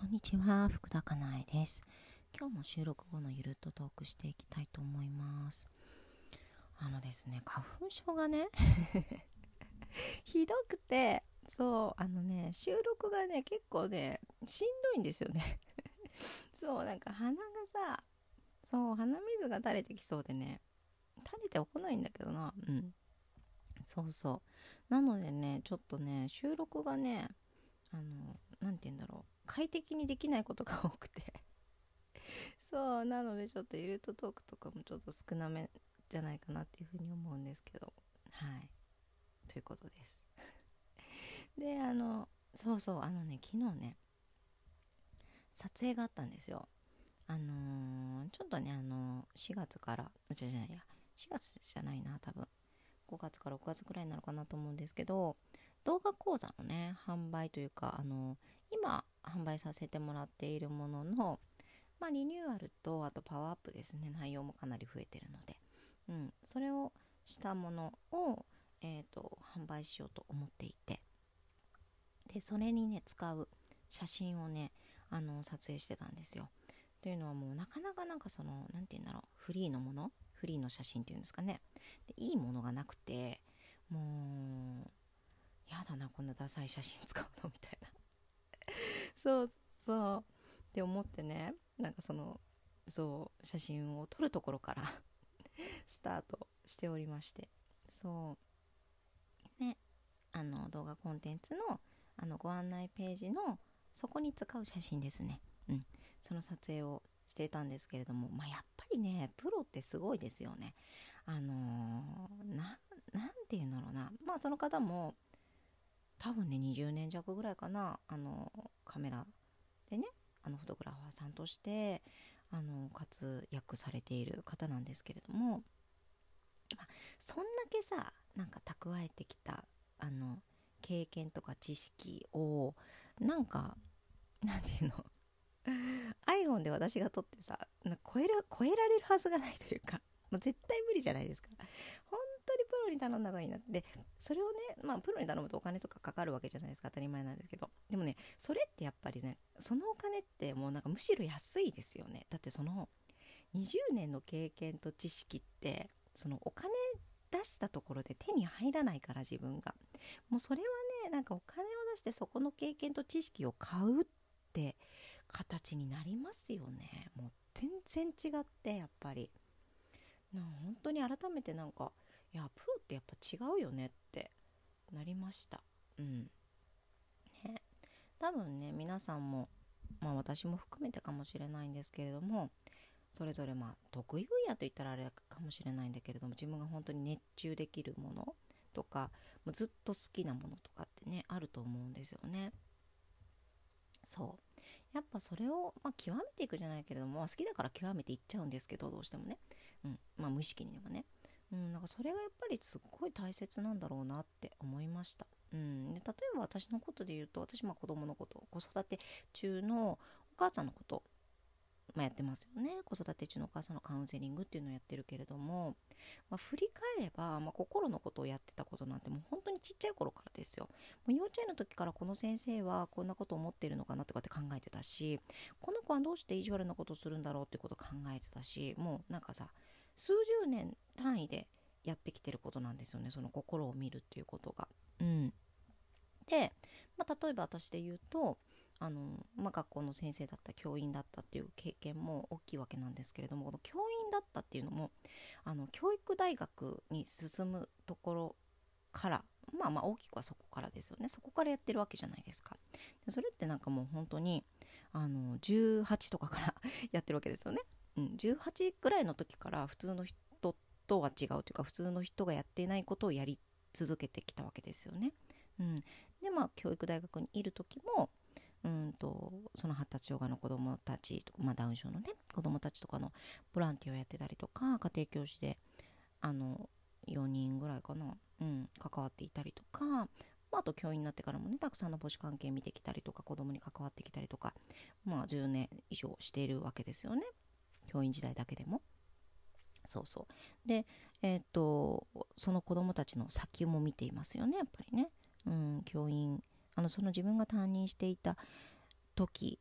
こんにちは、福田かなえです。今日も収録後のゆるっとトークしていきたいと思います。あのですね、花粉症がね、ひどくて、そう、あのね、収録がね、結構ね、しんどいんですよね。そう、なんか鼻がさ、そう、鼻水が垂れてきそうでね、垂れては来ないんだけどな、うん。そうそう。なのでね、ちょっとね、収録がね、あの、なんて言うんだろう。快適にできないことが多くて。そうなのでちょっとゆるとトークとかもちょっと少なめじゃないかなっていうふうに思うんですけど。はい。ということです。であのそうそうあのね昨日ね撮影があったんですよ。あのーちょっとねあの4月からじゃじゃないや4月じゃないな多分。5月から6月ぐらいになるかなと思うんですけど動画講座のね販売というかあの今販売させてもらっているものの、まあ、リニューアルとあとパワーアップですね。内容もかなり増えてるので、うん、それをしたものを、えー、と販売しようと思っていて。でそれにね使う写真をねあの撮影してたんですよ。というのはもうなかなかなんかその何て言うんだろう。フリーのもの？フリーの写真っていうんですかね。でいいものがなくてもうやだなこんなダサい写真使うの？みたいな。そうそうって思ってね。なんかそのそう写真を撮るところから スタートしておりまして。そう。ね。あの動画コンテンツのあのご案内ページのそこに使う写真ですね。うん。その撮影をしていたんですけれどもまあやっぱりねプロってすごいですよね。あのー、ななんて言うんだろうな。まあその方も多分ね20年弱ぐらいかな。あのカメラでねあのフォトグラファーさんとしてあの活躍されている方なんですけれども、まあ、そんだけさなんか蓄えてきたあの経験とか知識をなんかなんていうの？iPhone で私が撮ってさ超える超えられるはずがないというかもう絶対無理じゃないですか。本ロに頼んだ方がいいなって。それをねまあプロに頼むとお金とかかかるわけじゃないですか当たり前なんですけど。でもねそれってやっぱりねそのお金ってもうなんかむしろ安いですよね。だってその20年の経験と知識ってそのお金出したところで手に入らないから自分が。もうそれはねなんかお金を出してそこの経験と知識を買うって形になりますよね。もう全然違ってやっぱり。な本当に改めてなんかいやプロってやっぱ違うよねってなりました。うん。ね。多分ね皆さんもまあ私も含めてかもしれないんですけれどもそれぞれまあ得意分野といったらあれかもしれないんだけれども自分が本当に熱中できるものとかもうずっと好きなものとかってねあると思うんですよね。そう。やっぱそれを、まあ、極めていくじゃないけれども、まあ、好きだから極めていっちゃうんですけどどうしてもね、うん。まあ、無意識にでもね、うん、なんかそれがやっぱりすっごい大切なんだろうなって思いました、うん、で例えば私のことで言うと私まあ子供のこと子育て中のお母さんのことまあ、やってますよね。子育て中のお母さんのカウンセリングっていうのをやってるけれども、まあ、振り返れば、まあ、心のことをやってたことなんてもう本当にちっちゃい頃からですよ。もう幼稚園の時からこの先生はこんなこと思ってるのかなとかって考えてたしこの子はどうして意地悪なことをするんだろうってこと考えてたしもうなんかさ数十年単位でやってきてることなんですよねその心を見るっていうことが。うん。で、まあ、例えば私で言うとあの、まあ、学校の先生だった教員だったっていう経験も大きいわけなんですけれどもこの教員だったっていうのもあの教育大学に進むところからまあまあ大きくはそこからですよね。そこからやってるわけじゃないですか。でそれってなんかもう本当にあの18とかから やってるわけですよね、うん、18ぐらいの時から普通の人とは違うというか普通の人がやっていないことをやり続けてきたわけですよね、うん、でまあ教育大学にいる時もうんとその発達障害の子どもたちとか、まあ、ダウン症のね子どもたちとかのボランティアをやってたりとか家庭教師であの4人ぐらいかな、うん、関わっていたりとか、まあ、あと教員になってからもねたくさんの母子関係見てきたりとか子どもに関わってきたりとか、まあ、10年以上しているわけですよね。教員時代だけでも。そうそう。でえっ、とその子どもたちの先も見ていますよねやっぱりね。うん、教員。あのその自分が担任していた時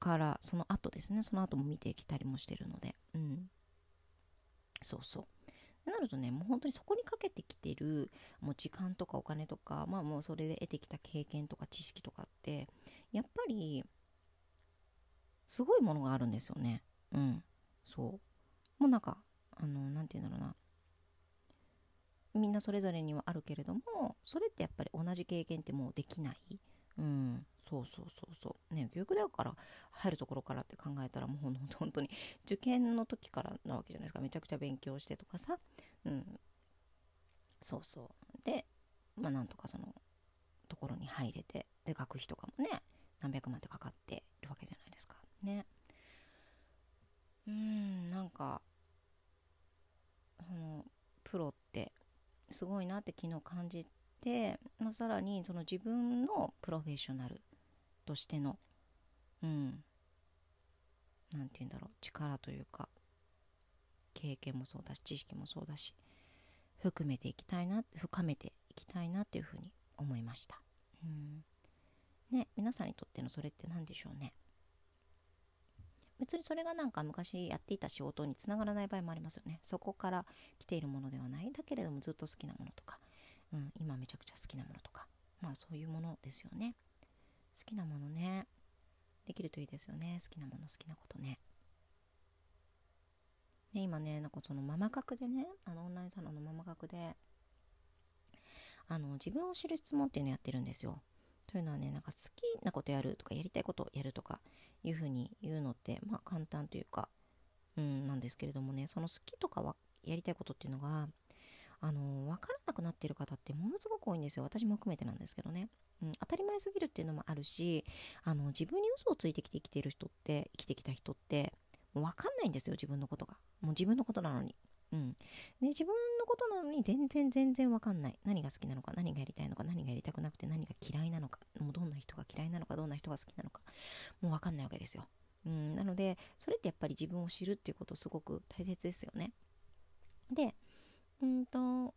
からその後ですね。その後も見てきたりもしてるので。うん。そうそう。なるとねもう本当にそこにかけてきてるもう時間とかお金とかまあもうそれで得てきた経験とか知識とかってやっぱりすごいものがあるんですよね。うん。そう。もうなんかあの何て言うんだろうな。みんなそれぞれにはあるけれどもそれってやっぱり同じ経験ってもうできない。うん。そうそうそうそう。ね教育だから入るところからって考えたらもう 本当に受験の時からなわけじゃないですか。めちゃくちゃ勉強してとかさ。うん。そうそう。でまあなんとかそのところに入れてで学費とかもね何百万ってかかってるわけじゃないですか。ね。うんなんかそのプロってすごいなって昨日感じて、まあ、さらにその自分のプロフェッショナルとしてのうん何て言うんだろう力というか経験もそうだし知識もそうだし含めていきたいな深めていきたいなっていうふうに思いました、うん、ね皆さんにとってのそれって何でしょうね？別にそれがなんか昔やっていた仕事につながらない場合もありますよね。そこから来ているものではない。だけれどもずっと好きなものとか、うん、今めちゃくちゃ好きなものとか。まあそういうものですよね。好きなものね。できるといいですよね。好きなもの好きなことね。ね今ねなんかそのママ角でねあのオンラインサロンのママ角であの自分を知る質問っていうのやってるんですよ。というのはねなんか好きなことやるとかやりたいことをやるとかいうふうに言うのってまあ簡単というかうんなんですけれどもねその好きとかはやりたいことっていうのがあの分からなくなってる方ってものすごく多いんですよ。私も含めてなんですけどね、うん、当たり前すぎるっていうのもあるしあの自分に嘘をついてきて生きてる人って生きてきた人ってもう分かんないんですよ自分のことが。もう自分のことなのに。うん、で自分のことなのに全然全然わかんない。何が好きなのか何がやりたいのか何がやりたくなくて何が嫌いなのかもうどんな人が嫌いなのかどんな人が好きなのかもうわかんないわけですよ、うん、なのでそれってやっぱり自分を知るっていうことすごく大切ですよね。でうんと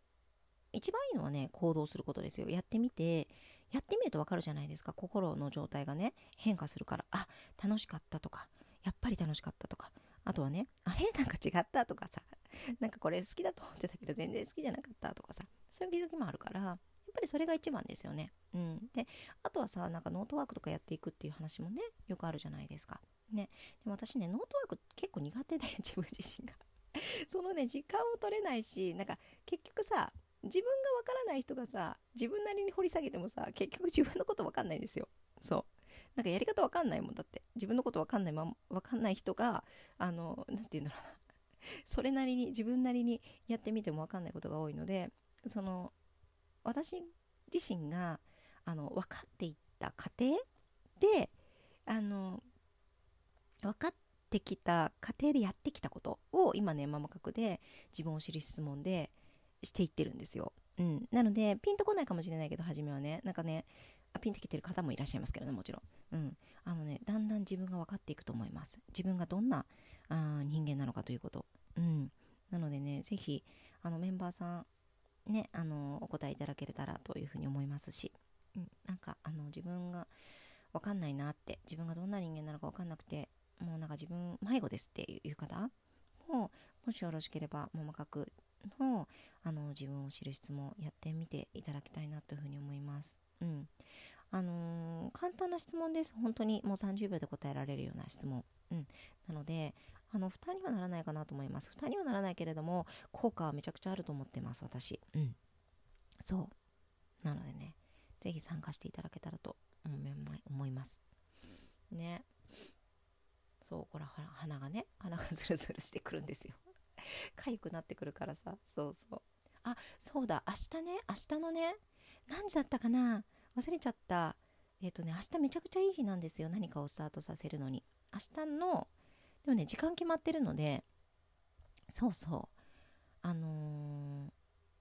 一番いいのはね行動することですよ。やってみてやってみるとわかるじゃないですか。心の状態がね変化するから。あ楽しかったとかやっぱり楽しかったとか。あとはねあれ？なんか違ったとかさ なんかこれ好きだと。思ってたけど全然好きじゃなかったとかさ。そういう気づきもあるからやっぱりそれが一番ですよね。うん、であとはさなんかノートワークとかやっていくっていう話もねよくあるじゃないですか。ね、でも私ねノートワーク結構苦手で 自分自身が。そのね時間を取れないしなんか結局さ自分がわからない人がさ自分なりに掘り下げてもさ結局自分のことわかんないんですよ。そう。なんかやり方わかんないもんだって。自分のことわかんないままわかんない人があの何て言うんだろうな。それなりに自分なりにやってみても分かんないことが多いのでその私自身があの分かっていった過程であの分かってきた過程でやってきたことを今ねママ角で自分を知る質問でしていってるんですよ。うん、なのでピンとこないかもしれないけど初めはね。なんかねあピンときてる方もいらっしゃいますけどねもちろん、うん、あのねだんだん自分が分かっていくと思います。自分がどんなあ人間なのかということ。うん。なのでね、ぜひ、あの、メンバーさん、ね、あの、お答えいただけたらというふうに思いますし、うん、なんか、あの、自分がわかんないなって、自分がどんな人間なのかわかんなくて、もうなんか自分、迷子ですっていう方も、もしよろしければ、ももかくの、あの、自分を知る質問やってみていただきたいなというふうに思います。うん。あのー、簡単な質問です。本当にもう30秒で答えられるような質問。うん。なので、あの負担にはならないかなと思います。負担にはならないけれども効果はめちゃくちゃあると思ってます私。うん。そう。なのでね是非参加していただけたらと思います。ね。そうほら鼻がね鼻がズルズルしてくるんですよ。痒くなってくるからさ。そうそう。あそうだ。明日ね明日のね何時だったかな？忘れちゃった。えっ、ー、とね明日めちゃくちゃいい日なんですよ。何かをスタートさせるのに。明日のでもね時間決まってるのでそうそう。あの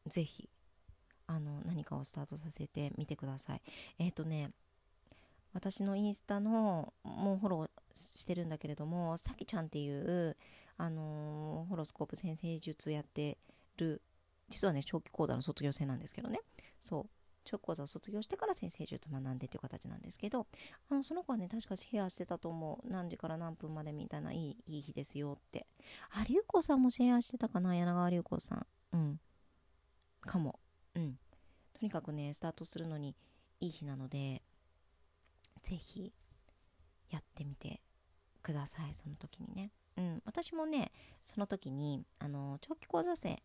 ー、ぜひあの何かをスタートさせてみてください。えっ、ー、とね私のインスタのもうフォローしてるんだけれどもさきちゃんっていうあのー、ホロスコープ先生術やってる実はね長期講座の卒業生なんですけどね。そう。長期講座を卒業してから先生術学んでっていう形なんですけどあのその子はね確かシェアしてたと思う。何時から何分までみたいないいいい日ですよって。あ龍子さんもシェアしてたかな柳川龍子さん。うん。かも。うん。とにかくねスタートするのにいい日なのでぜひやってみてくださいその時にね。うん。私もねその時にあの長期講座生、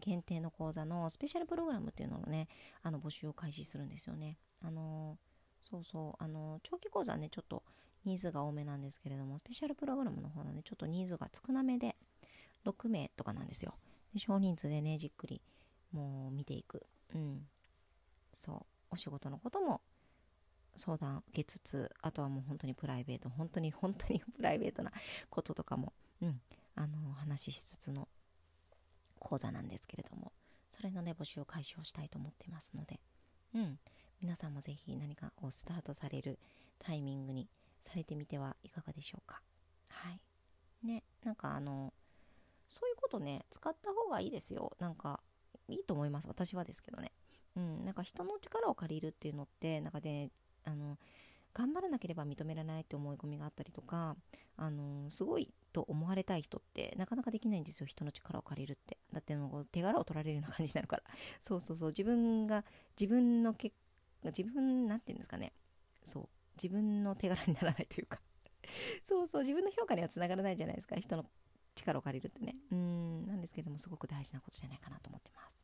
限定の講座のスペシャルプログラムっていうのをねあの募集を開始するんですよね。あのそうそう。あの長期講座ねちょっとニーズが多めなんですけれどもスペシャルプログラムの方はねちょっとニーズが少なめで6名とかなんですよ。で少人数でねじっくりもう見ていく。うん。そう。お仕事のことも相談受けつつあとはもう本当にプライベート本当に本当にプライベートなこととかも、うん、あの話ししつつの講座なんですけれどもそれのね募集を開始をしたいと思ってますので、うん、皆さんもぜひ何かをスタートされるタイミングにされてみてはいかがでしょうか。はい。ねなんかあのそういうことね使った方がいいですよ。なんかいいと思います。私はですけどね。うん。なんか人の力を借りるっていうのってなんかねあの頑張らなければ認められないって思い込みがあったりとか、あのすごいと思われたい人ってなかなかできないんですよ。人の力を借りるって。だってもう手柄を取られるような感じになるから。そうそうそう。自分が自分のけ自分なんて言うんですかね。そう。自分の手柄にならないというか。そうそう。自分の評価にはつながらないじゃないですか。人の力を借りるってね。うん。なんですけどもすごく大事なことじゃないかなと思ってます。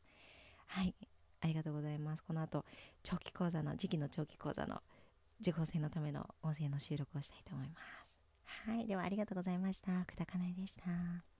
はい。ありがとうございます。この後長期講座の時期の長期講座の受講生のための音声の収録をしたいと思います。はいではありがとうございました。久田かないでした。